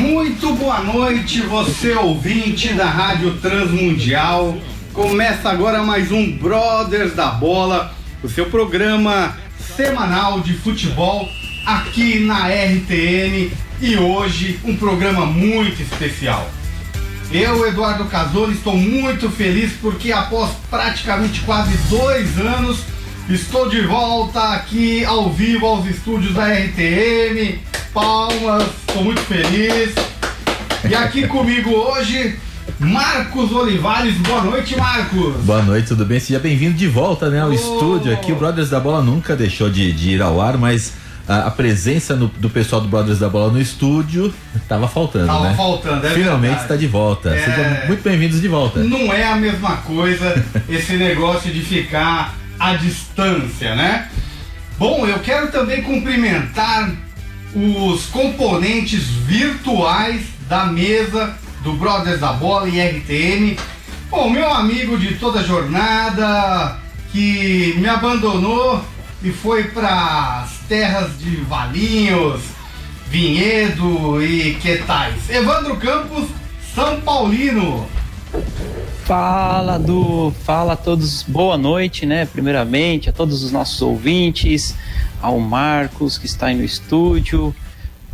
Muito boa noite, você ouvinte da Rádio Transmundial. Começa agora mais um Brothers da Bola, o seu programa semanal de futebol aqui na RTN e hoje um programa muito especial. Eu, Eduardo Casoni, estou muito feliz porque após praticamente quase dois anos estou de volta aqui ao vivo aos estúdios da RTN. Palmas, estou muito feliz. E aqui comigo hoje, Marcos Olivares. Boa noite, Marcos. Boa noite, tudo bem? Seja bem-vindo de volta né, ao Oh. estúdio aqui. O Brothers da Bola nunca deixou de, de ir ao ar, mas a, a presença no- do pessoal do Brothers da Bola no estúdio tava faltando, Tava né? faltando, é Finalmente está de volta. É. Sejam muito bem-vindos de volta. Não é a mesma coisa esse negócio de ficar à distância, né? Bom, eu quero também cumprimentar os componentes virtuais da mesa do Brothers da Bola e RTN. Bom, meu amigo de toda jornada que me abandonou e foi para as terras de Valinhos, Vinhedo e que tais. Evandro Campos, São Paulino. Fala do, fala a todos, boa noite, né? Primeiramente a todos os nossos ouvintes, ao Marcos que está aí no estúdio,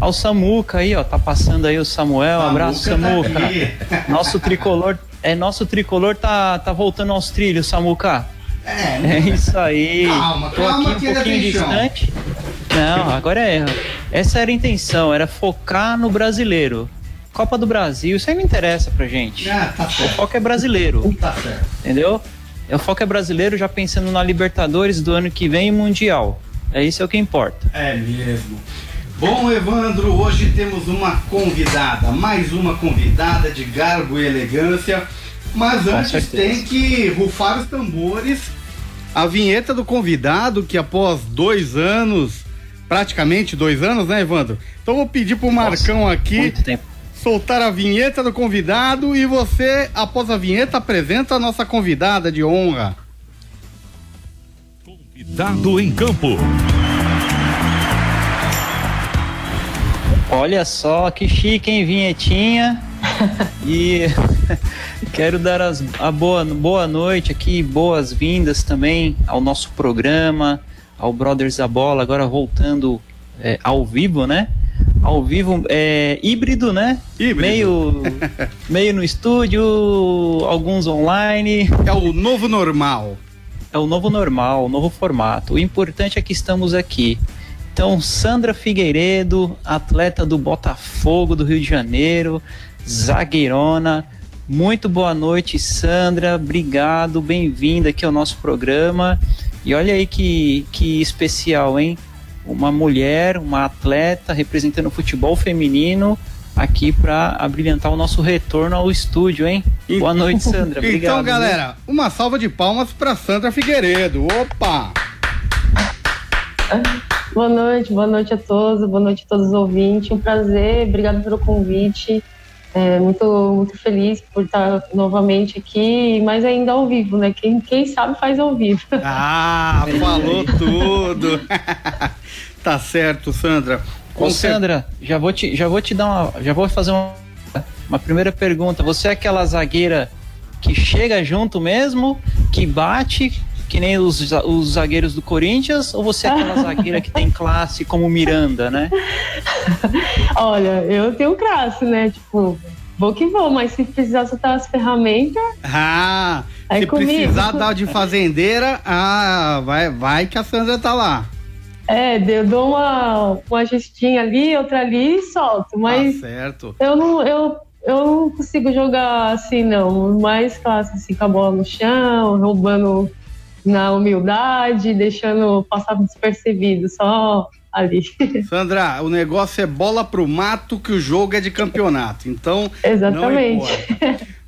ao Samuca aí, ó, tá passando aí o Samuel, abraço Samuca Samuca. tá nosso tricolor, é nosso tricolor tá tá voltando aos trilhos, Samuca. É, É isso aí. Calma, Tô calma aqui um pouquinho distante. Não, agora é. Essa era a intenção, era focar no brasileiro. Copa do Brasil, isso aí não interessa pra gente. Ah, tá O certo. foco é brasileiro. Tá certo. Entendeu? O foco é brasileiro já pensando na Libertadores do ano que vem e Mundial. É isso é o que importa. É mesmo. Bom, Evandro, hoje temos uma convidada, mais uma convidada de garbo e elegância. Mas antes tem que rufar os tambores. A vinheta do convidado, que após dois anos, praticamente dois anos, né, Evandro? Então eu vou pedir pro Marcão aqui Muito tempo. Soltar a vinheta do convidado e você, após a vinheta, apresenta a nossa convidada de honra. Convidado em campo. Olha só que chique, hein, vinhetinha. e quero dar as, a boa, boa noite aqui, boas-vindas também ao nosso programa, ao Brothers da Bola, agora voltando é, ao vivo, né? Ao vivo, é, híbrido, né? Híbrido. Meio, meio no estúdio, alguns online. É o novo normal. É o novo normal, o novo formato. O importante é que estamos aqui. Então, Sandra Figueiredo, atleta do Botafogo do Rio de Janeiro, zagueirona. Muito boa noite, Sandra. Obrigado, bem-vinda aqui ao nosso programa. E olha aí que, que especial, hein? Uma mulher, uma atleta representando o futebol feminino aqui para abrilhantar o nosso retorno ao estúdio, hein? Boa noite, Sandra. Obrigado. Então, viu? galera, uma salva de palmas para Sandra Figueiredo. Opa! Boa noite, boa noite a todos, boa noite a todos os ouvintes. Um prazer, obrigado pelo convite. É, muito, muito feliz por estar novamente aqui, mas ainda ao vivo, né? Quem, quem sabe faz ao vivo. Ah, falou tudo. tá certo, Sandra. Ô, Com cer- Sandra, já vou te, já vou te dar uma, já vou fazer uma, uma primeira pergunta. Você é aquela zagueira que chega junto mesmo, que bate que nem os, os zagueiros do Corinthians, ou você é aquela zagueira que tem classe como Miranda, né? Olha, eu tenho classe, né? Tipo, vou que vou, mas se precisar soltar as ferramentas, Ah, Aí se comigo. precisar dar de fazendeira, ah, vai, vai que a Sandra tá lá. É, eu dou uma, uma gestinha ali, outra ali e solto. Mas Tá certo. eu não, eu, eu não consigo jogar assim, não. Mais classe, assim, com a bola no chão, roubando na humildade, deixando passar despercebido, só ali. Sandra, o negócio é bola pro mato que o jogo é de campeonato. Então, Exatamente.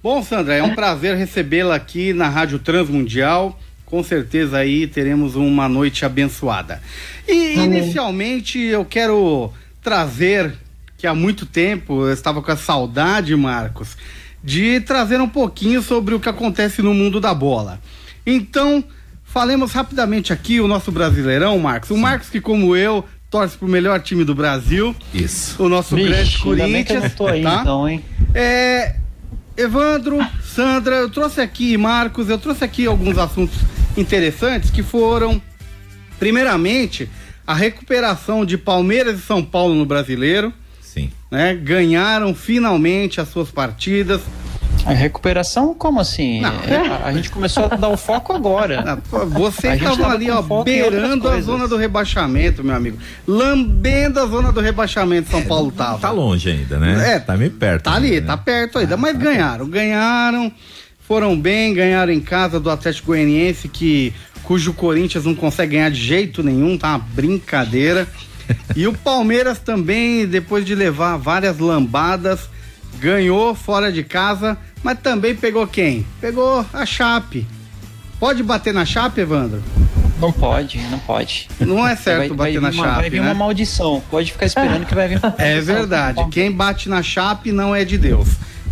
Bom, Sandra, é um prazer recebê-la aqui na Rádio Transmundial. Com certeza aí teremos uma noite abençoada. E Amém. inicialmente eu quero trazer que há muito tempo eu estava com a saudade, Marcos, de trazer um pouquinho sobre o que acontece no mundo da bola. Então, falemos rapidamente aqui o nosso Brasileirão, Marcos. O Marcos que como eu torce pro melhor time do Brasil, Isso. o nosso grande Vixe, eu Corinthians, não tô aí, tá? então, hein? É, Evandro, Sandra, eu trouxe aqui, Marcos, eu trouxe aqui alguns assuntos interessantes que foram, primeiramente, a recuperação de Palmeiras e São Paulo no Brasileiro, Sim. né? Ganharam finalmente as suas partidas. A recuperação, como assim? Não. É, a, a gente começou a dar o foco agora. Ah, Você estava tava ali, ó, beirando a zona do rebaixamento, meu amigo. Lambendo a zona do rebaixamento, São Paulo tava. Tá longe ainda, né? É, tá meio perto. Tá ali, ainda, tá né? perto ainda, mas ganharam, ganharam, foram bem, ganharam em casa do Atlético Goianiense, que cujo Corinthians não consegue ganhar de jeito nenhum, tá uma brincadeira. E o Palmeiras também, depois de levar várias lambadas, ganhou fora de casa, mas também pegou quem? Pegou a Chape. Pode bater na Chape, Evandro? Não pode, não pode. Não é certo vai, bater vai na uma, Chape, Vai vir né? uma maldição. Pode ficar esperando que vai vir uma É maldição. verdade. Quem bate na chape não é de Deus.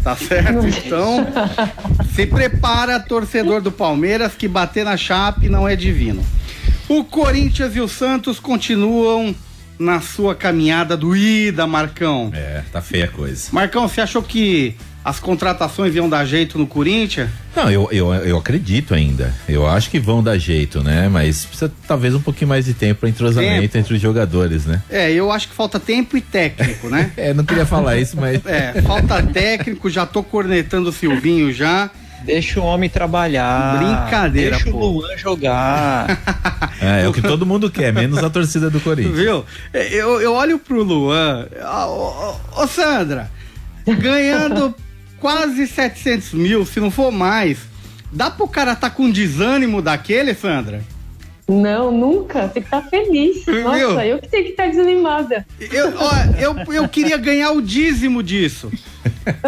Tá certo? Então, se prepara, torcedor do Palmeiras, que bater na chape não é divino. O Corinthians e o Santos continuam na sua caminhada do ida, Marcão. É, tá feia a coisa. Marcão, você achou que as contratações iam dar jeito no Corinthians? Não, eu, eu, eu acredito ainda. Eu acho que vão dar jeito, né? Mas precisa talvez um pouquinho mais de tempo para entrosamento Tempo. entre os jogadores, né? É, eu acho que falta tempo e técnico, né? É, não queria falar isso, mas. É, falta técnico, já tô cornetando o Silvinho já. Deixa o homem trabalhar. Brincadeira, Deixa pô. o Luan jogar. É, é o que todo mundo quer, menos a torcida do Corinthians. Viu? É, Eu, eu olho pro Luan. Ô, ô, ô, Sandra, ganhando quase 700 mil, se não for mais. Dá pro cara tá com desânimo daquele, Sandra? Não, nunca. Tem que estar feliz. Viu? Nossa, eu que tenho que estar desanimada. Eu, ó, eu, eu queria ganhar o dízimo disso.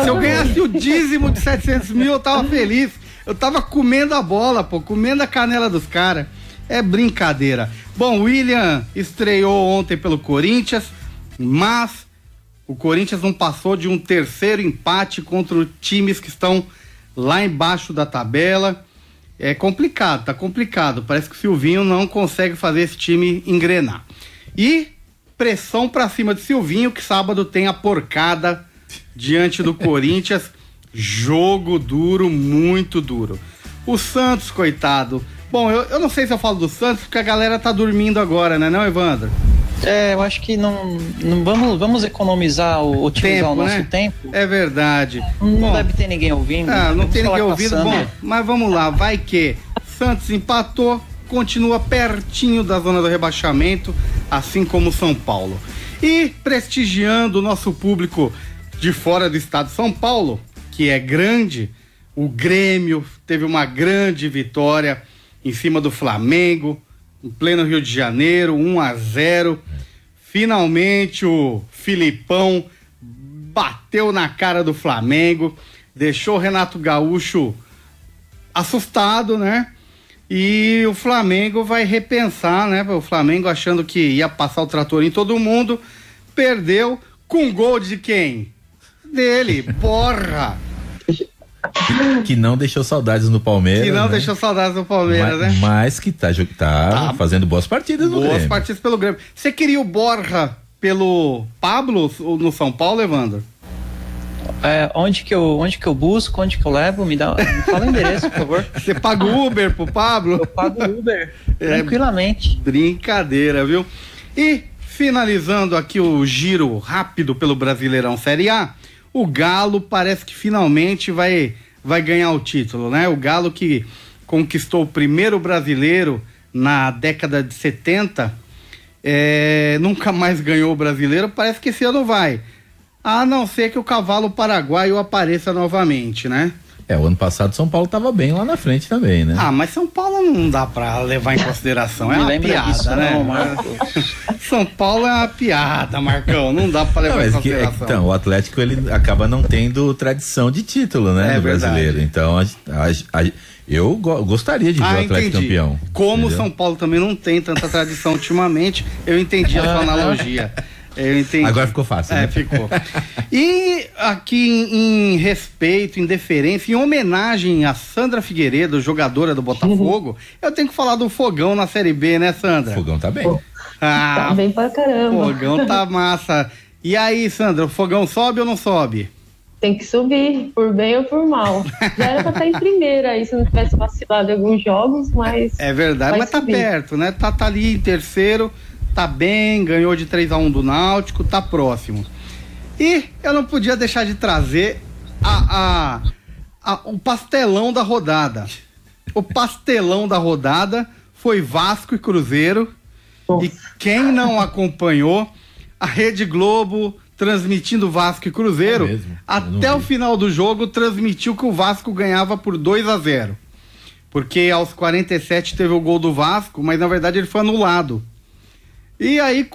Se eu ganhasse o dízimo de 700 mil, eu tava feliz. Eu tava comendo a bola, pô, comendo a canela dos caras. É brincadeira. Bom, o William estreou ontem pelo Corinthians, mas o Corinthians não passou de um terceiro empate contra times que estão lá embaixo da tabela. É complicado, tá complicado. Parece que o Silvinho não consegue fazer esse time engrenar. E pressão pra cima de Silvinho, que sábado tem a porcada diante do Corinthians. Jogo duro, muito duro. O Santos, coitado. Bom, eu, eu não sei se eu falo do Santos, porque a galera tá dormindo agora, né, não, Evandro? É, eu acho que não. não vamos, vamos economizar, o, otimizar Tempo, o nosso né? tempo. É verdade. Não Bom, deve ter ninguém ouvindo. Ah, não tem ninguém. Sandra. Bom, mas vamos lá, vai que Santos empatou, continua pertinho da zona do rebaixamento, assim como São Paulo. E prestigiando o nosso público de fora do estado de São Paulo, que é grande, o Grêmio teve uma grande vitória em cima do Flamengo, em pleno Rio de Janeiro, 1 a 0. Finalmente o Filipão bateu na cara do Flamengo, deixou o Renato Gaúcho assustado, né? E o Flamengo vai repensar, né? O Flamengo achando que ia passar o trator em todo mundo, perdeu com gol de quem? Dele, porra! Que não deixou saudades no Palmeiras. Que não né? deixou saudades do Palmeiras, mas, né? mas que tá, tá, Tá. fazendo boas partidas no Boas Grêmio. partidas pelo Grêmio. Você queria o Borja pelo Pablo ou no São Paulo, Evandro? É, onde, que eu, onde que eu busco, onde que eu levo? Me, dá, me fala o endereço, por favor. Você paga o Uber pro Pablo? Eu pago o Uber É. tranquilamente. Brincadeira, viu? E finalizando aqui o giro rápido pelo Brasileirão Série A, o Galo parece que finalmente vai, vai ganhar o título, né? O Galo que conquistou o primeiro brasileiro na década de 70, é, nunca mais ganhou o brasileiro, parece que esse ano vai. A não ser que o cavalo paraguaio apareça novamente, né? É, o ano passado São Paulo estava bem lá na frente também, né? Ah, mas São Paulo não dá para levar em consideração. é uma piada, disso, né? Não, Marcos. São Paulo é uma piada, Marcão. Não dá para levar não, em é consideração. Que, então, o Atlético ele acaba não tendo tradição de título, né, é no verdade. brasileiro. Então, a, a, a, eu go gostaria de ver ah, o Atlético entendi. campeão. Como entendeu? São Paulo também não tem tanta tradição ultimamente, eu entendi a sua analogia. Eu entendi. Agora ficou fácil. É, né? ficou. E aqui em, respeito, em deferência, em homenagem a Sandra Figueiredo, jogadora do Botafogo, eu tenho que falar do Fogão na Série B, né, Sandra? O Fogão tá bem. Ah, tá bem pra caramba. Fogão tá massa. E aí, Sandra, o Fogão sobe ou não sobe? Tem que subir, por bem ou por mal. Já era pra estar em primeira aí, se não tivesse vacilado em alguns jogos, mas. É verdade, mas tá subir. tá perto, né? Tá, tá ali em terceiro tá bem, ganhou de 3 a 1 do Náutico, tá próximo. E eu não podia deixar de trazer a, a, a, o pastelão da rodada. O pastelão da rodada foi Vasco e Cruzeiro. Nossa. E quem não acompanhou, a Rede Globo transmitindo Vasco e Cruzeiro, é até o final do jogo transmitiu que o Vasco ganhava por 2 a 0. Porque aos 47 teve o gol do Vasco, mas na verdade ele foi anulado. E aí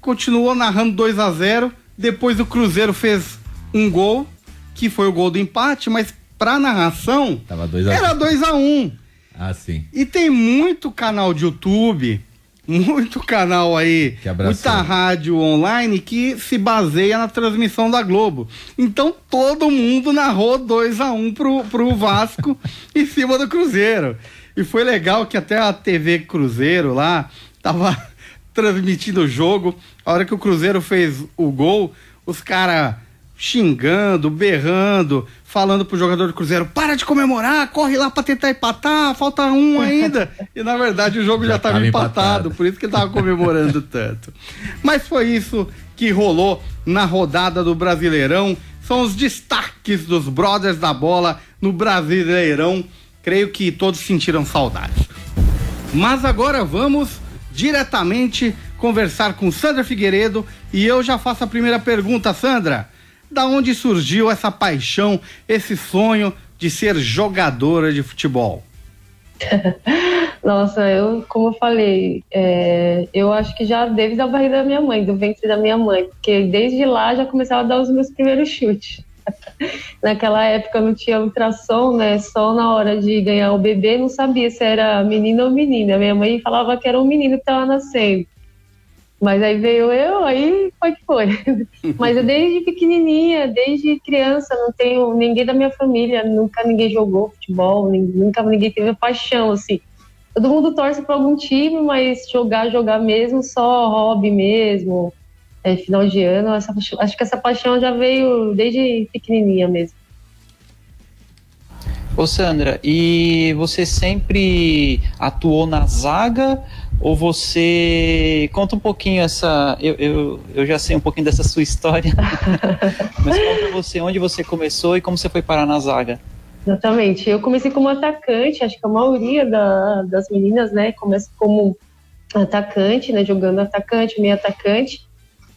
continuou narrando 2 a 0 Depois o Cruzeiro fez um gol, que foi o gol do empate, mas pra narração dois a era 2 a 1 um. Ah, sim. E tem muito canal de YouTube, muito canal aí, muita rádio online que se baseia na transmissão da Globo. Então todo mundo narrou 2 a 1 um pro, pro Vasco em cima do Cruzeiro. E foi legal que até a TV Cruzeiro lá tava transmitindo o jogo. A hora que o Cruzeiro fez o gol, os caras xingando, berrando, falando pro jogador do Cruzeiro: para de comemorar, corre lá para tentar empatar, falta um ainda. e na verdade o jogo já estava empatado, empatado, por isso que ele tava comemorando tanto. Mas foi isso que rolou na rodada do Brasileirão. São os destaques dos Brothers da Bola no Brasileirão. Creio que todos sentiram saudades. Mas agora vamos diretamente conversar com Sandra Figueiredo e eu já faço a primeira pergunta, Sandra. Da onde surgiu essa paixão, esse sonho de ser jogadora de futebol? Nossa, eu, como eu falei, é, eu acho que já desde a barriga da minha mãe, do ventre da minha mãe, porque desde lá já começava a dar os meus primeiros chutes. Naquela época não tinha ultrassom, né? Só na hora de ganhar o bebê não sabia se era menino ou menina. Minha mãe falava que era um menino que estava nascendo. Mas aí veio eu, aí foi que foi. Mas eu desde pequenininha, desde criança, não tenho ninguém da minha família, nunca ninguém jogou futebol, nunca ninguém teve paixão, assim. Todo mundo torce para algum time, mas jogar, jogar mesmo, só hobby mesmo é, final de ano. Essa, acho que essa paixão já veio desde pequenininha mesmo. Ô Sandra, e você sempre atuou na zaga ou você conta um pouquinho essa eu, eu, eu já sei um pouquinho dessa sua história mas conta você onde você começou e como você foi parar na zaga exatamente eu comecei como atacante acho que a maioria da, das meninas né começa como atacante né jogando atacante meio atacante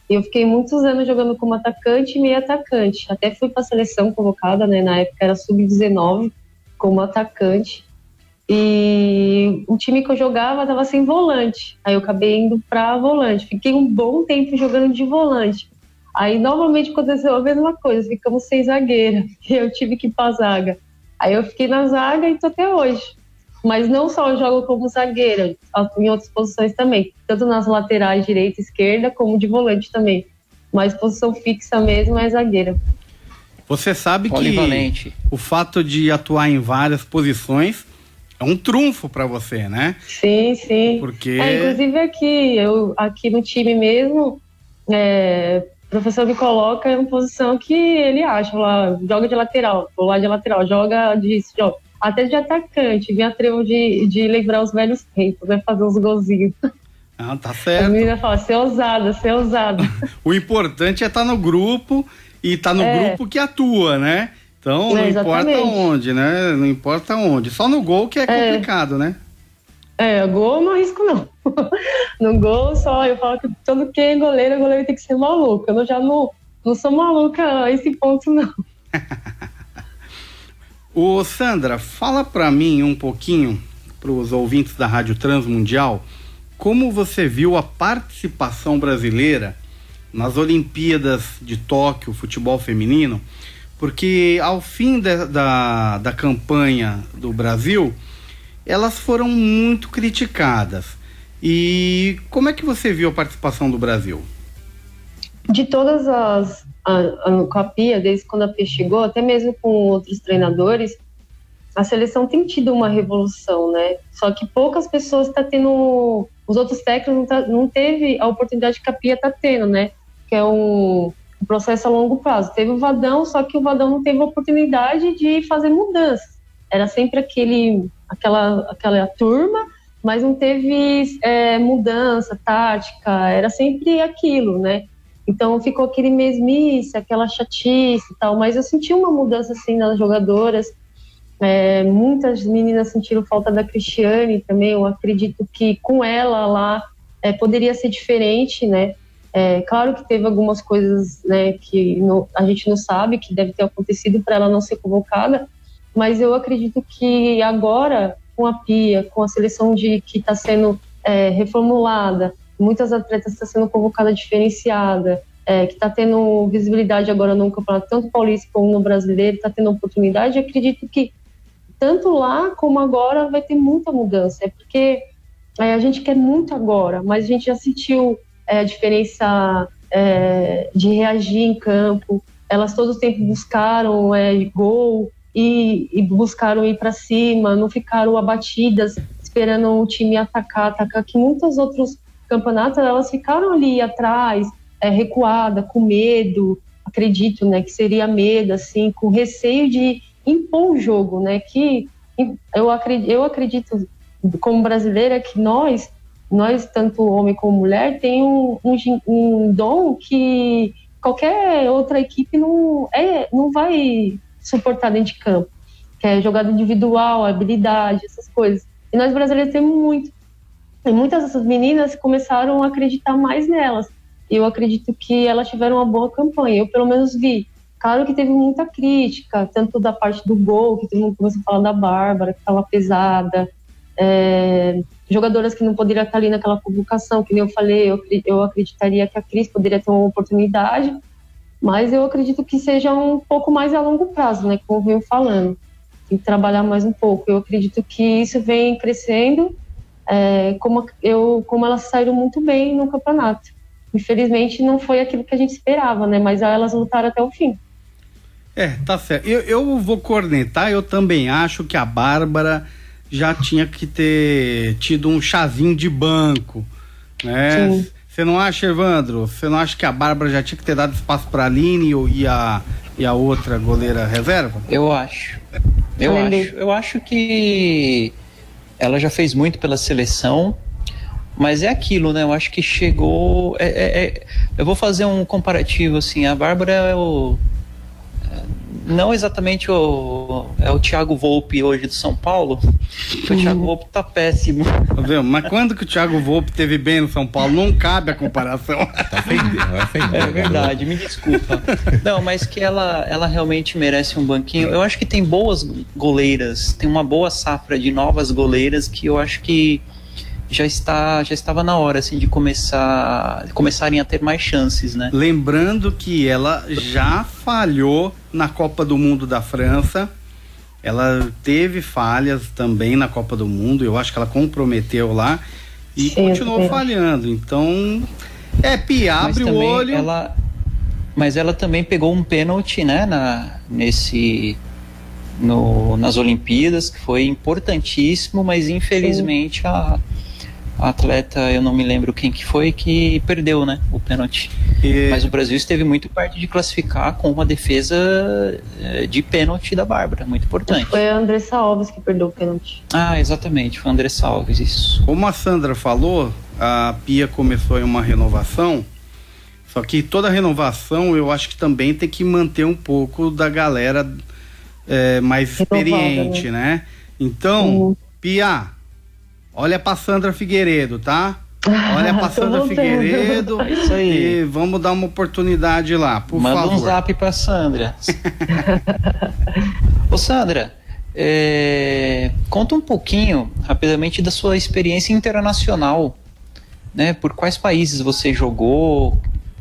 eu fiquei muitos anos jogando como atacante e meio atacante. Até fui para a seleção convocada, né? Na época era sub-19 como atacante. E o time que eu jogava estava sem volante. Aí eu acabei indo para volante. Fiquei um bom tempo jogando de volante. Aí novamente aconteceu a mesma coisa, ficamos sem zagueira. Eu tive que ir para zaga. Aí eu fiquei na zaga e tô até hoje. Mas não só eu jogo como zagueira, em outras posições também, tanto nas laterais direita e esquerda, como de volante também. Mas posição fixa mesmo é zagueira. Você sabe que o fato de atuar em várias posições é um trunfo para você, né? Sim, sim. Porque é, inclusive aqui, eu aqui no time mesmo, é, o professor me coloca em uma posição que ele acha, lá, joga de lateral, vou lá de lateral, joga de joga até de atacante, me atrevo de, de lembrar os velhos tempos, né? Fazer uns golzinhos. Ah, tá certo. A menina fala, ser ousada, ser ousada. o importante é estar tá no grupo e estar tá no é. grupo que atua, né? Então não é, importa onde, né? Não importa onde. Só no gol que é, é. complicado, né? É, gol não arrisco não. no gol só, eu falo que todo que é goleiro, goleiro tem que ser maluco. Eu já não, não sou maluca a esse ponto, não. Ô Sandra, fala para mim um pouquinho, para os ouvintes da Rádio Transmundial, como você viu a participação brasileira nas Olimpíadas de Tóquio, futebol feminino, porque ao fim de, da, da campanha do Brasil, elas foram muito criticadas. E como é que você viu a participação do Brasil? De todas as. A, a, com a Pia, desde quando a Pia chegou, até mesmo com outros treinadores, a seleção tem tido uma revolução, né? Só que poucas pessoas estão tá tendo. Os outros técnicos não, tá, não teve a oportunidade que a Pia está tendo, né? Que é um, processo a longo prazo. Teve o Vadão, só que o Vadão não teve a oportunidade de fazer mudanças. Era sempre aquele, aquela, aquela turma, mas não teve é, mudança tática, era sempre aquilo, né? Então ficou aquele mesmice, aquela chatice e tal. Mas eu senti uma mudança assim nas jogadoras é, muitas meninas sentiram falta da Cristiane também. Eu acredito que com ela lá é, poderia ser diferente, né? É, claro que teve algumas coisas né, que a gente não sabe que deve ter acontecido para ela não ser convocada, mas eu acredito que agora, com a Pia, com a seleção de que está sendo é, reformulada, muitas atletas estão sendo convocada diferenciada, é, que está tendo visibilidade agora no campeonato, tanto paulista como no brasileiro, está tendo oportunidade, acredito que tanto lá como agora vai ter muita mudança. É porque é, a gente quer muito agora, mas a gente já sentiu é, a diferença é, de reagir em campo. Elas todo o tempo buscaram é, gol e, e buscaram ir para cima, não ficaram abatidas esperando o time atacar, atacar. Que muitos outros campeonatos elas ficaram ali atrás, é, recuada, com medo. Acredito, né, que seria medo, assim, com receio de impor o jogo, né? Que eu acredito, eu acredito como brasileira que nós, nós tanto homem como mulher, tem um, um, um dom que qualquer outra equipe não é, não vai suportar dentro de campo, que é jogada individual, habilidade, essas coisas. E nós brasileiros temos muito. E muitas dessas meninas começaram a acreditar mais nelas. E eu acredito que elas tiveram uma boa campanha. Eu pelo menos vi Claro que teve muita crítica, tanto da parte do gol, que todo mundo começou a falar da Bárbara, que estava pesada, é, jogadoras que não poderiam estar ali naquela convocação, que nem eu falei, eu, eu acreditaria que a Cris poderia ter uma oportunidade, mas eu acredito que seja um pouco mais a longo prazo, né, como eu venho falando. Tem que trabalhar mais um pouco. Eu acredito que isso vem crescendo, é, como, eu, como elas saíram muito bem no campeonato. Infelizmente não foi aquilo que a gente esperava, né, mas elas lutaram até o fim. É, tá certo. Eu, eu vou cornetar, eu também acho que a Bárbara já tinha que ter tido um chazinho de banco, né? Você não acha, Evandro? Você não acha que a Bárbara já tinha que ter dado espaço para a Aline e a, e a outra goleira reserva? Eu acho. Eu acho. Eu acho que ela já fez muito pela seleção, mas é aquilo, né? Eu acho que chegou. É, é, é... eu vou fazer um comparativo assim. A Bárbara é o não exatamente o, é o Thiago Volpe hoje do São Paulo. O Thiago uhum. Volpe tá péssimo. Tá Mas quando que o Thiago Volpe teve bem no São Paulo? Não cabe a comparação. Tá ofendendo, é verdade, me desculpa. Não, mas que ela, ela realmente merece um banquinho. Eu acho que tem boas goleiras, tem uma boa safra de novas goleiras que eu acho que já está já estava na hora assim de começar começarem a ter mais chances, né? Lembrando que ela já falhou na Copa do Mundo da França. Ela teve falhas também na Copa do Mundo. Eu acho que ela comprometeu lá e Sim, continuou falhando. Então, é Pia, abre o olho. Ela, mas ela também pegou um pênalti, né, na, nesse no, nas Olimpíadas, que foi importantíssimo, mas infelizmente a atleta, eu não me lembro quem que foi, que perdeu, né, o pênalti. E... Mas o Brasil esteve muito perto de classificar com uma defesa eh, de pênalti da Bárbara, muito importante. Foi a Andressa Alves que perdeu o pênalti. Ah, exatamente, foi a Andressa Alves, isso. Como a Sandra falou, a Pia começou em uma renovação, só que toda renovação eu acho que também tem que manter um pouco da galera é, mais Renovada, experiente, né? né? Então, uhum. Pia, Olha pra Sandra Figueiredo, tá? Olha pra Sandra Figueiredo. Isso aí. E vamos dar uma oportunidade lá, por Manda favor. Manda um zap pra Sandra. Ô Sandra, É, conta um pouquinho, rapidamente, da sua experiência internacional, né? Por quais países você jogou,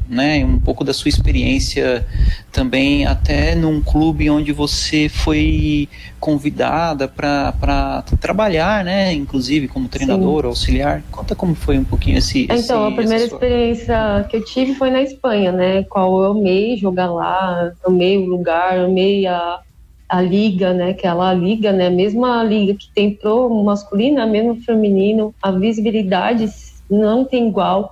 né? Um pouco da sua experiência também, até num clube onde você foi convidada para trabalhar, né? Inclusive como treinador, Sim. auxiliar. Conta como foi um pouquinho esse. Então, esse, a primeira experiência que eu tive foi na Espanha, né? Qual eu amei jogar lá, amei o lugar, amei a a liga, né, que é liga, né, mesmo a liga que tem pro masculino, mesmo feminino, a visibilidade não tem igual.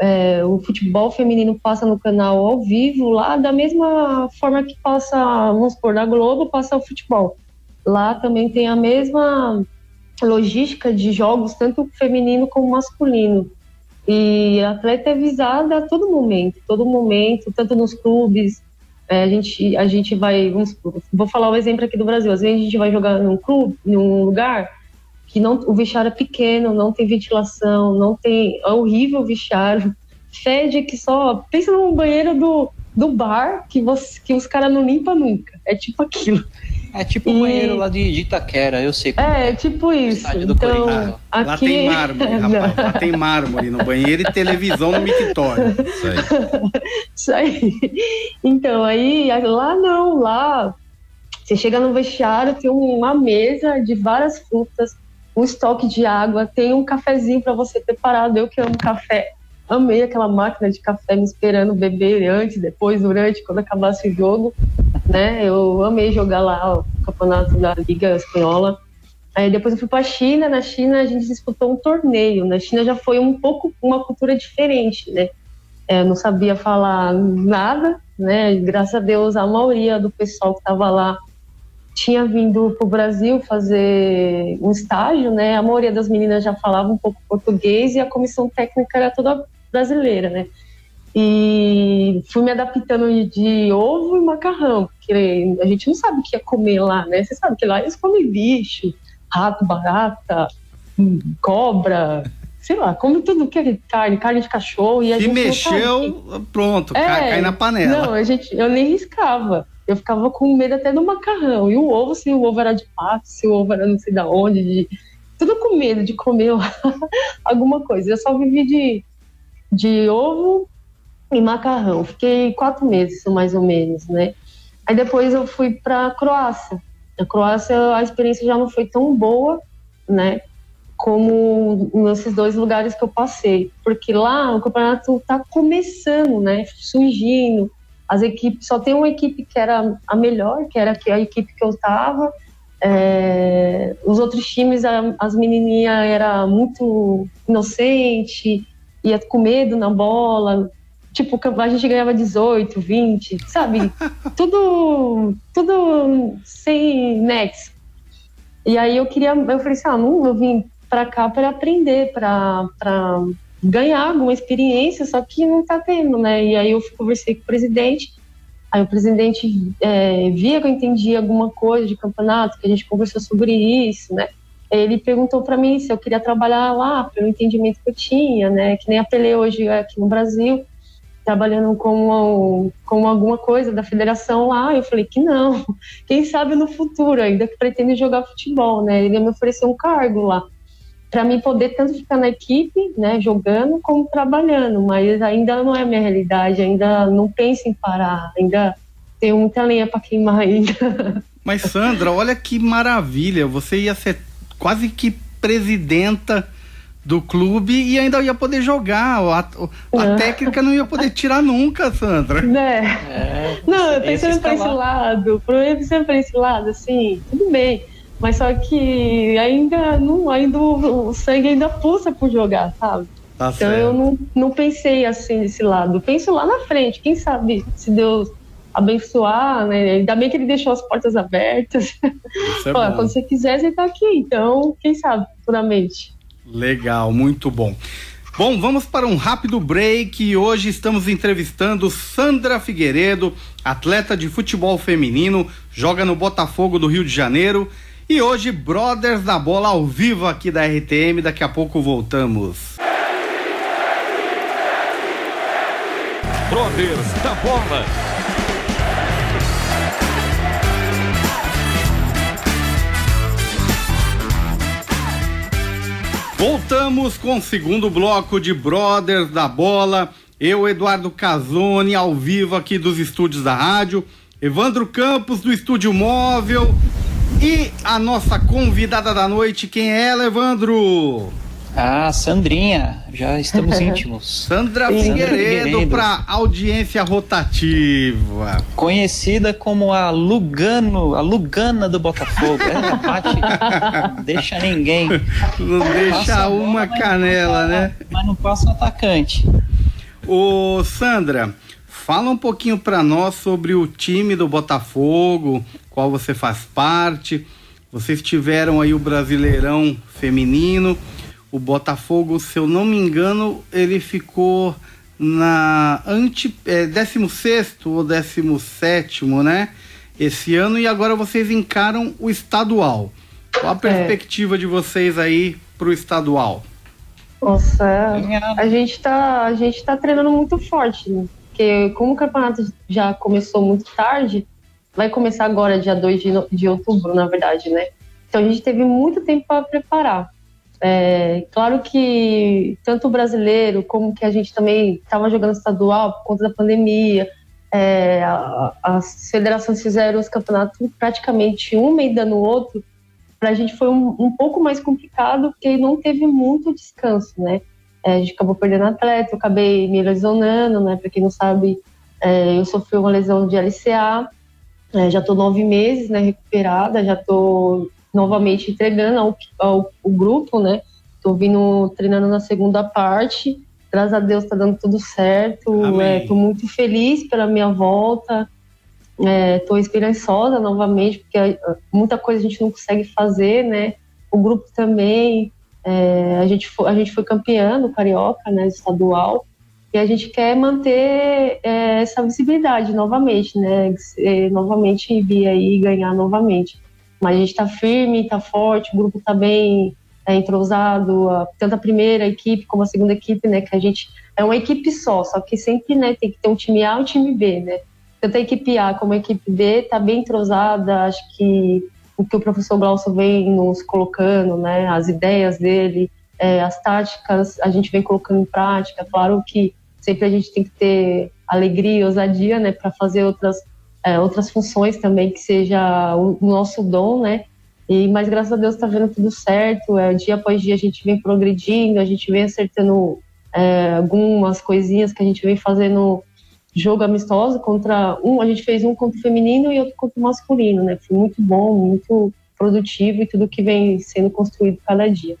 É, o futebol feminino passa no canal ao vivo lá da mesma forma que passa, vamos supor, na Globo passa o futebol. Lá também tem a mesma logística de jogos, tanto feminino como masculino. E atleta é visada a todo momento, todo momento, tanto nos clubes, é, a, gente, a gente vai, vamos, vou falar o um exemplo aqui do Brasil, às vezes a gente vai jogar num clube, num lugar que não, o vestiário é pequeno, não tem ventilação, não tem, é horrível o vestiário, fede que só, pensa num banheiro do, do bar que, você, que os caras não limpam nunca, é tipo aquilo. É tipo o e... banheiro lá de, de Itaquera, eu sei. É, é, tipo isso. Então, aqui... Lá tem mármore, rapaz. Lá tem mármore no banheiro e televisão no mictório. Isso aí. Isso aí. Então, aí, lá não, lá você chega no vestiário, tem uma mesa de várias frutas, um estoque de água, tem um cafezinho para você preparado. Eu que amo café, amei aquela máquina de café me esperando beber antes, depois, durante, quando acabasse o jogo, né? Eu amei jogar lá o campeonato da Liga Espanhola. Aí depois eu fui para a China, na China a gente disputou um torneio. Na China já foi um pouco uma cultura diferente, né? É, não sabia falar nada, né? Graças a Deus a maioria do pessoal que estava lá tinha vindo para o Brasil fazer um estágio, né? A maioria das meninas já falava um pouco português e a comissão técnica era toda brasileira, né? E fui me adaptando de ovo e macarrão, porque a gente não sabe o que ia comer lá, né? Você sabe que lá eles comem bicho, rato, barata, cobra, sei lá, come tudo que é carne, carne de cachorro. E a Se gente mexeu, pronto, é, cai, cai, na panela. Não, a gente, eu nem riscava. Eu ficava com medo até do macarrão. E o ovo, se o ovo era de pato, se o ovo era não sei da onde, de... tudo com medo de comer alguma coisa. Eu só vivi de de ovo e macarrão. Fiquei quatro meses, mais ou menos, né? Aí depois eu fui para Croácia. Na Croácia a experiência já não foi tão boa, né? Como nesses dois lugares que eu passei, porque lá o campeonato está começando, né? Surgindo. As equipes só tem uma equipe que era a melhor, que era a equipe que eu estava. É, os outros times, as menininhas era muito inocente, ia com medo na bola. Tipo, a gente ganhava 18, 20, sabe? tudo, tudo sem nexo. E aí eu queria, eu falei assim, ah, não, eu vim para cá para aprender, para ganhar alguma experiência, só que não tá tendo, né? E aí eu conversei com o presidente, aí o presidente é, via que eu entendia alguma coisa de campeonato, que a gente conversou sobre isso, né? ele perguntou para mim se eu queria trabalhar lá, pelo entendimento que eu tinha, né? Que nem a Pelé hoje aqui no Brasil, trabalhando com, com alguma coisa da federação lá. Eu falei que não. Quem sabe no futuro, ainda que pretende jogar futebol, né? Ele me ofereceu um cargo lá para mim poder tanto ficar na equipe, né, jogando como trabalhando, mas ainda não é a minha realidade, ainda não penso em parar, ainda tenho muita lenha para queimar ainda. Mas Sandra, olha que maravilha, você ia ser quase que presidenta do clube e ainda ia poder jogar. A, a técnica não ia poder tirar nunca, Sandra. Né? É, não, eu pensando pra esse lado, pensando pra esse lado, assim, tudo bem. Mas só que ainda não, ainda o sangue ainda pulsa por jogar, sabe? Tá então eu não, não pensei assim desse lado. Penso lá na frente, quem sabe se Deus abençoar, né? Ainda bem que ele deixou as portas abertas. É Olha, quando você quiser, você tá aqui. Então, quem sabe, futuramente. Legal, muito bom. Bom, vamos para um rápido break. Hoje estamos entrevistando Sandra Figueiredo, atleta de futebol feminino, joga no Botafogo do Rio de Janeiro. E hoje, Brothers da Bola ao vivo aqui da RTM. Daqui a pouco voltamos. Brothers da Bola. Voltamos com o segundo bloco de Brothers da Bola. Eu, Eduardo Casoni, ao vivo aqui dos estúdios da rádio. Evandro Campos, do Estúdio Móvel. E a nossa convidada da noite, quem é ela, Evandro? Ah, Sandrinha, já estamos íntimos. Sandra Figueiredo para audiência rotativa. Conhecida como a Lugano, a Lugana do Botafogo. Ela bate, deixa ninguém. Não deixa passa uma bola, canela, mas né? Mas não passa o atacante. Ô, Sandra, fala um pouquinho para nós sobre o time do Botafogo, qual você faz parte. Vocês tiveram aí o Brasileirão Feminino o Botafogo, se eu não me engano, ele ficou na ante, é, 16 ou 17, né? Esse ano, e agora vocês encaram o estadual. Qual a é. perspectiva é. de vocês aí para o estadual? Nossa, a gente está a gente tá treinando muito forte, né? porque como o campeonato já começou muito tarde, vai começar agora dia 2 de, de outubro, na verdade, né? Então a gente teve muito tempo para preparar. É, claro que tanto o brasileiro como que a gente também estava jogando estadual por conta da pandemia, é, as federações fizeram os campeonatos praticamente um meio no outro. Para a gente foi um, um, pouco mais complicado porque não teve muito descanso, né? É, a gente acabou perdendo atleta, eu acabei me lesionando, né? Para quem não sabe, é, eu sofri uma lesão de LCA, é, já estou nove meses, né? Recuperada, já estou novamente entregando ao, ao, ao grupo, né? Tô vindo treinando na segunda parte. Graças a Deus tá dando tudo certo. É, tô muito feliz pela minha volta. É, tô esperançosa novamente, porque ah, muita coisa a gente não consegue fazer, né? O grupo também. É, a, gente foi, a gente foi campeã no Carioca, né? Estadual. E a gente quer manter é, essa visibilidade novamente, né? É, novamente vir aí ganhar novamente. Mas a gente está firme, está forte, o grupo está bem é, entrosado, a, tanto a primeira equipe como a segunda equipe, né? Que a gente é uma equipe só, só que sempre né, tem que ter um time A e um time B, né? Tanto a equipe A como a equipe B está bem entrosada, acho que o que o professor Glaucio vem nos colocando, né? As ideias dele, é, as táticas, a gente vem colocando em prática. Claro que sempre a gente tem que ter alegria e ousadia, né? Para fazer outras é, outras funções também que seja o nosso dom, né? E, mas graças a Deus está vendo tudo certo. É, dia após dia a gente vem progredindo, a gente vem acertando é, algumas coisinhas que a gente vem fazendo jogo amistoso contra um. A gente fez um contra o feminino e outro contra o masculino, né? Foi muito bom, muito produtivo e tudo que vem sendo construído cada dia.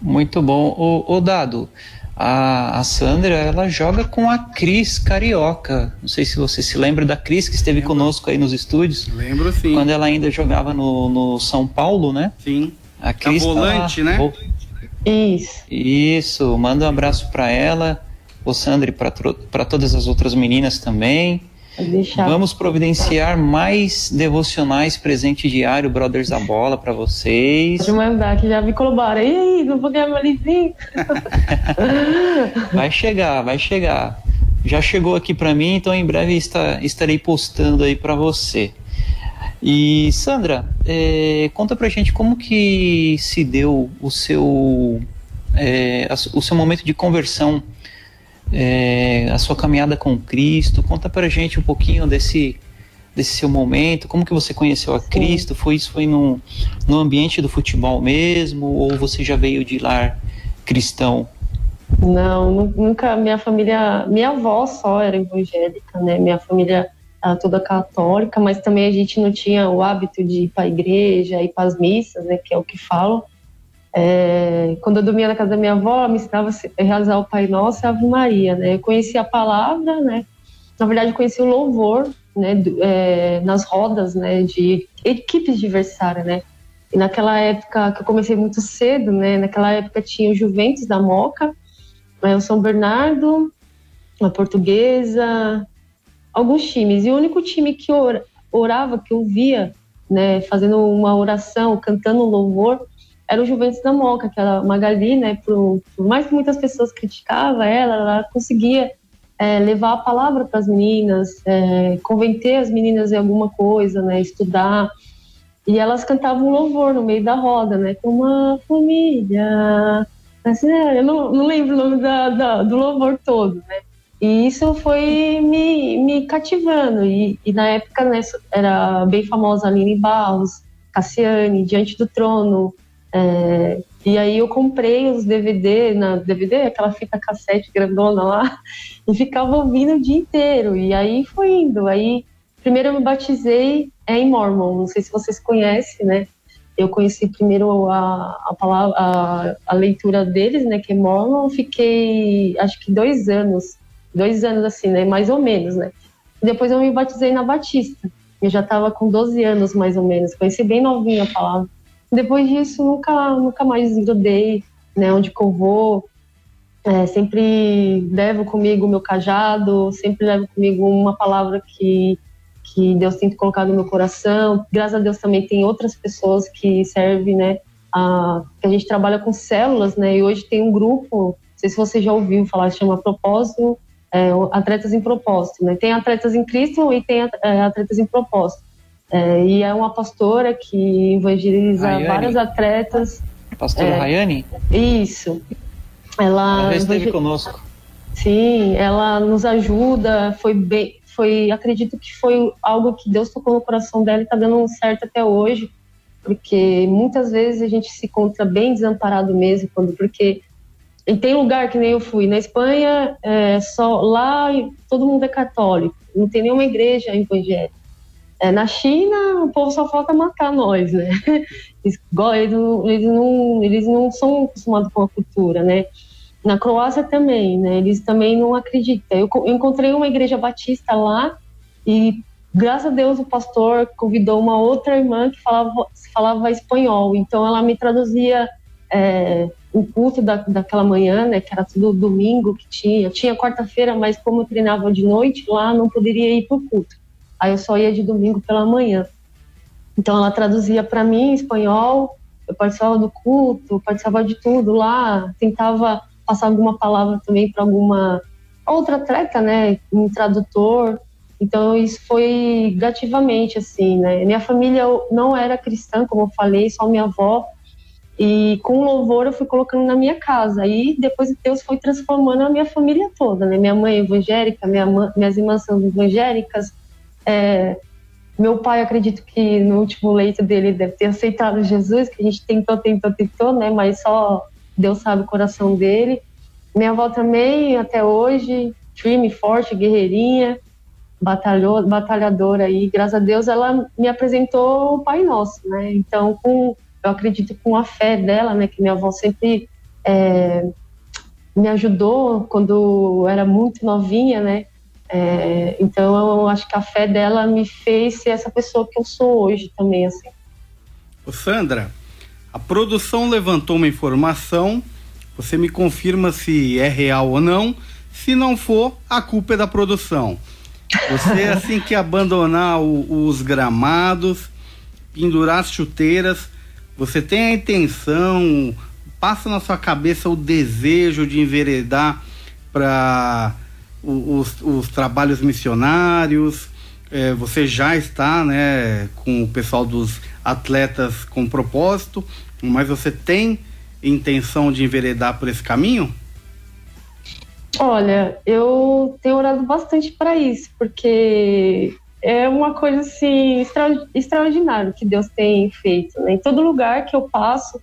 Muito bom. O, o Dado, a, a, Sandra, ela joga com a Cris Carioca. Não sei se você se lembra da Cris que esteve Lembro. conosco aí nos estúdios. Lembro sim. Quando ela ainda jogava no, no São Paulo, né? Sim. A Cris. A volante, tá, né? Isso. Isso. Manda um abraço para ela, o Sandra e para todas as outras meninas também. Vamos providenciar mais devocionais presente diário, Brothers da Bola, para vocês. Pode mandar, que já me colaboram. E aí, não vou ganhar meu livrinho? vai chegar, vai chegar. Já chegou aqui para mim, então em breve está, estarei postando aí para você. E Sandra, é, conta pra gente como que se deu o seu, é, o seu momento de conversão é, a sua caminhada com Cristo. Conta para gente um pouquinho desse desse seu momento, como que você conheceu a Cristo? Foi isso foi no, no ambiente do futebol mesmo ou você já veio de lar cristão? Não, nunca. Minha família, minha avó só era evangélica, né? Minha família era toda católica, mas também a gente não tinha o hábito de ir para igreja, ir para as missas, né? Que é o que falam. É, quando eu dormia na casa da minha avó, me ensinava a o Pai Nosso e a Ave Maria, né? Eu conhecia a palavra, né? Na verdade, eu conheci o louvor, né? É, nas rodas, né? De equipes adversárias, né? E naquela época, que eu comecei muito cedo, né? Naquela época tinha o Juventus da Moca, né? o São Bernardo, a Portuguesa, alguns times. E o único time que orava, que eu via, né? Fazendo uma oração, cantando louvor, era o Juventus da Moca, que era Magali, né, por, por mais que muitas pessoas criticavam ela, ela conseguia é, levar a palavra para as meninas, é, convencer as meninas em alguma coisa, né, estudar. e elas cantavam louvor no meio da roda, né? Com uma família. Assim, eu não, não lembro o nome da, da, do louvor todo, né? E isso foi me, me cativando. E, e na época né, era bem famosa Aline Barros, Cassiane, Diante do Trono. É, e aí eu comprei os DVD, na DVD, aquela fita cassete grandona lá, e ficava ouvindo o dia inteiro. E aí foi indo. Aí primeiro eu me batizei é em Mormon. Não sei se vocês conhecem, né? Eu conheci primeiro a, a, palavra, a, a leitura deles, né? Que é Mormon. Fiquei, acho que dois anos, dois anos assim, né? Mais ou menos, né? Depois eu me batizei na Batista. Eu já estava com 12 anos, mais ou menos. Conheci bem novinha a palavra. Depois disso, nunca, nunca mais desgrudei, né? Onde que eu vou. É, sempre levo comigo o meu cajado, sempre levo comigo uma palavra que que Deus tem colocado no meu coração. Graças a Deus também tem outras pessoas que servem, né? A, a gente trabalha com células, né? E hoje tem um grupo, não sei se você já ouviu falar, chama Propósito, é, Atletas em Propósito, né? Tem atletas em Cristo e tem é, atletas em propósito. É, e é uma pastora que evangeliza Rayane. vários atletas. Pastora é, Rayane? Isso. Ela, ela esteve conosco. Sim, ela nos ajuda, foi bem, foi, acredito que foi algo que Deus tocou no coração dela e está dando certo até hoje, porque muitas vezes a gente se encontra bem desamparado mesmo, quando porque e tem lugar que nem eu fui na Espanha, é, só lá todo mundo é católico, não tem nenhuma igreja evangélica. É, na China, o povo só falta matar nós, né? Eles, eles, não, eles, não, são acostumados com a cultura, né? Na Croácia também, né? Eles também não acreditam. Eu, eu encontrei uma igreja batista lá e graças a Deus o pastor convidou uma outra irmã que falava, falava espanhol. Então ela me traduzia é, o culto da, daquela manhã, né? Que era tudo domingo que tinha. Tinha quarta-feira, mas como eu treinava de noite lá, não poderia ir para o culto. Aí eu só ia de domingo pela manhã. Então ela traduzia para mim em espanhol. Eu participava do culto, participava de tudo lá, tentava passar alguma palavra também para alguma outra atleta, né, um tradutor. Então isso foi gativamente assim, né? Minha família não era cristã, como eu falei, só minha avó. E com louvor eu fui colocando na minha casa. E depois Deus foi transformando a minha família toda, né? Minha mãe evangélica, minha minhas irmãs são evangélicas. É, meu pai, acredito que no último leito dele deve ter aceitado Jesus, que a gente tentou, tentou, tentou, né? Mas só Deus sabe o coração dele. Minha avó também, até hoje, firme, forte, guerreirinha, batalhou, batalhadora aí. Graças a Deus ela me apresentou o Pai Nosso, né? Então, com, eu acredito com a fé dela, né? Que minha avó sempre é, me ajudou quando era muito novinha, né? É, então, eu acho que a fé dela me fez ser essa pessoa que eu sou hoje também, assim. Ô Sandra, a produção levantou uma informação, você me confirma se é real ou não. Se não for, a culpa é da produção. Você, assim que abandonar o, os gramados, pendurar as chuteiras, você tem a intenção, passa na sua cabeça o desejo de enveredar para os, os, trabalhos missionários. É, você já está né, com o pessoal dos atletas com propósito, mas você tem intenção de enveredar por esse caminho? Olha, eu tenho orado bastante para isso, porque é uma coisa assim extra, extraordinária que Deus tem feito. Né? Em todo lugar que eu passo,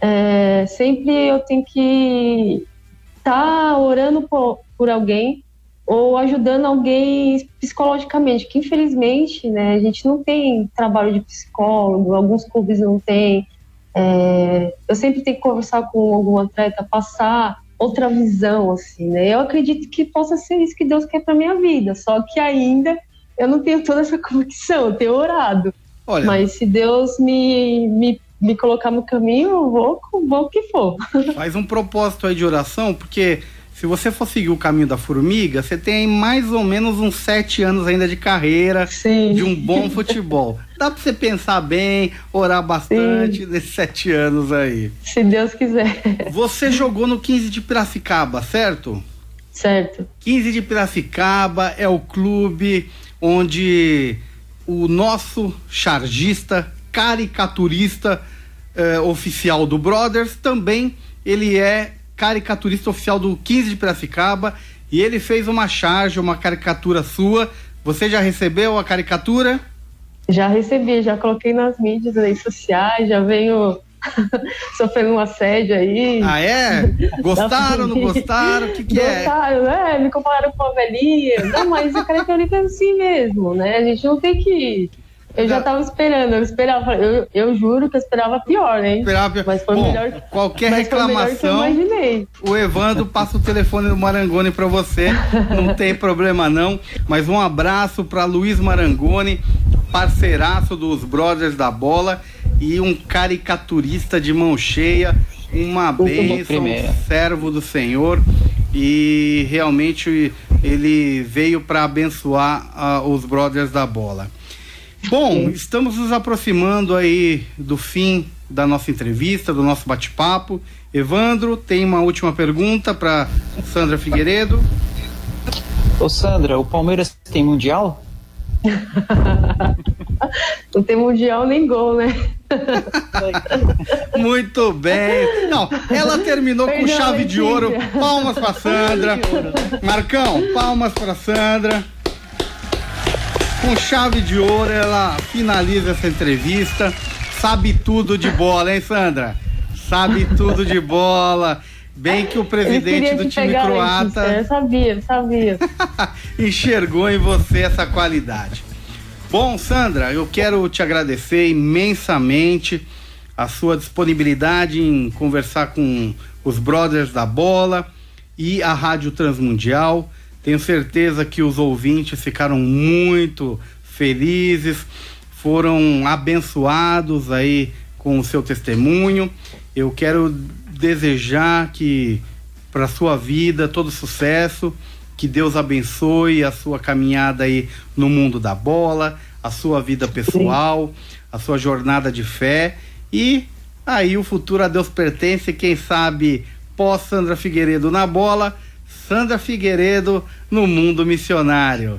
é, sempre eu tenho que estar tá orando por, por alguém ou ajudando alguém psicologicamente, que infelizmente né, a gente não tem trabalho de psicólogo, alguns clubes não têm. É, eu sempre tenho que conversar com algum atleta, passar outra visão, assim, né? Eu acredito que possa ser isso que Deus quer para minha vida, só que ainda eu não tenho toda essa convicção, eu tenho orado. Olha, Mas se Deus me, me, me colocar no caminho, eu vou, vou o que for. Faz um propósito aí de oração, porque se você for seguir o caminho da formiga, você tem mais ou menos uns sete anos ainda de carreira, Sim. de um bom futebol. Dá pra você pensar bem, orar bastante Sim. nesses sete anos aí. Se Deus quiser. Você jogou no 15 de Piracicaba, certo? Certo. 15 de Piracicaba é o clube onde o nosso chargista caricaturista eh, oficial do Brothers, também ele é caricaturista oficial do 15 de Piracicaba e ele fez uma charge, uma caricatura sua. Você já recebeu a caricatura? Já recebi, já coloquei nas mídias, nas redes sociais, já venho sofrendo um assédio aí. Ah, é? Gostaram, não gostaram? O que, que é? Gostaram, é? Me compararam com uma velhinha. Não, mas a caricatura é assim mesmo, né? A gente não tem que eu já tava esperando, eu esperava, eu, eu juro que eu esperava pior, hein? Esperava pior. Mas foi Bom, melhor. Qualquer reclamação, o Evandro passa o telefone do Marangoni para você, não tem problema não. Mas um abraço para Luiz Marangoni, parceiraço dos Brothers da Bola e um caricaturista de mão cheia, uma bênção, um servo do Senhor e realmente ele veio para abençoar uh, os Brothers da Bola. Bom, estamos nos aproximando aí do fim da nossa entrevista, do nosso bate-papo. Evandro, tem uma última pergunta para Sandra Figueiredo. Ô Sandra, o Palmeiras tem mundial? Não tem mundial nem gol, né? Muito bem. Não, ela terminou Perdão, com chave de ouro. Palmas para Sandra. Marcão, palmas para Sandra. Com chave de ouro, ela finaliza essa entrevista. Sabe tudo de bola, hein, Sandra? Sabe tudo de bola. Bem que o presidente do time croata. Eu sabia, sabia. enxergou em você essa qualidade. Bom, Sandra, eu quero te agradecer imensamente a sua disponibilidade em conversar com os brothers da bola e a Rádio Transmundial. Tenho certeza que os ouvintes ficaram muito felizes, foram abençoados aí com o seu testemunho. Eu quero desejar que para sua vida todo sucesso, que Deus abençoe a sua caminhada aí no mundo da bola, a sua vida pessoal, a sua jornada de fé e aí o futuro a Deus pertence, quem sabe pós Sandra Figueiredo na bola Sandra Figueiredo no mundo missionário.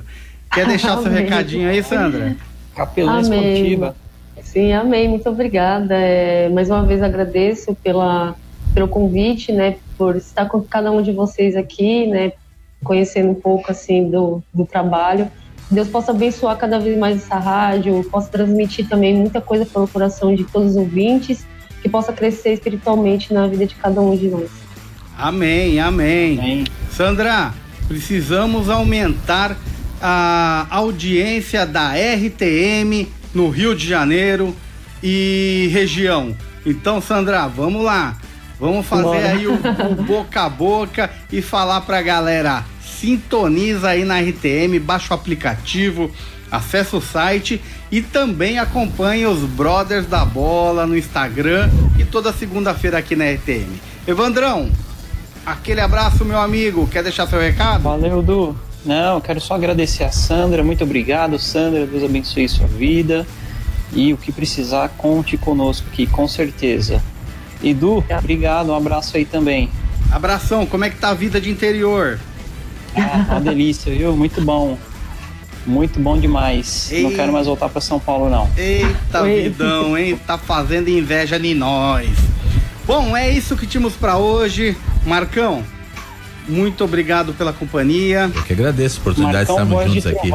Quer deixar seu recadinho aí, Sandra? Capelã esportiva. Sim, amém. Muito obrigada. É, mais uma vez agradeço pela, pelo convite, né, por estar com cada um de vocês aqui, né, conhecendo um pouco assim do, do trabalho. Deus possa abençoar cada vez mais essa rádio, possa transmitir também muita coisa para o coração de todos os ouvintes, que possa crescer espiritualmente na vida de cada um de nós. Amém, amém. amém. Sandra, precisamos aumentar a audiência da RTM no Rio de Janeiro e região. Então, Sandra, vamos lá. Vamos fazer Bora. aí o, o, boca a boca e falar pra galera. Sintoniza aí na RTM, baixa o aplicativo, acessa o site e também acompanhe os Brothers da Bola no Instagram e toda segunda-feira aqui na RTM. Evandrão, Aquele abraço, meu amigo. Quer deixar seu recado? Valeu, Du. Não, quero só agradecer a Sandra. Muito obrigado, Sandra. Deus abençoe sua vida. E o que precisar, conte conosco aqui, com certeza. E Du, obrigado. Um abraço aí também. Abração. Como é que tá a vida de interior? Ah, uma delícia, viu? Muito bom. Muito bom demais. Ei... Não quero mais voltar para São Paulo, não. Eita vidão, hein? Tá fazendo inveja em nós. Bom, é isso que tínhamos para hoje. Marcão, muito obrigado pela companhia. Eu que agradeço a oportunidade Marcão, de estarmos juntos aqui.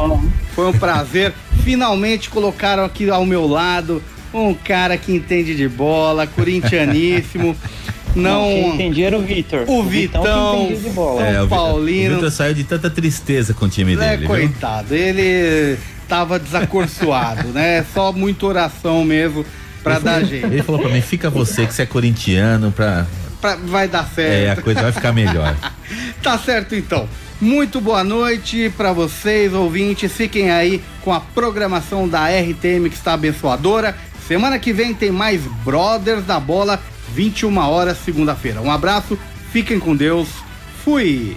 Foi um prazer. Finalmente colocaram aqui ao meu lado um cara que entende de bola, corintianíssimo. Não, quem entendia era o Vitor. O, o Vitão, de bola. É, o Paulino. O Vitor saiu de tanta tristeza com o time é, dele. É, coitado, ele tava desacorçoado, né? Só muita oração mesmo pra dar jeito. Ele falou pra mim, fica você que você é corintiano pra pra, vai dar certo. É, a coisa vai ficar melhor. tá certo então. Muito boa noite para vocês, ouvintes. Fiquem aí com a programação da RTM que está abençoadora. Semana que vem tem mais Brothers da Bola, 21 horas, segunda-feira. Um abraço, fiquem com Deus. Fui!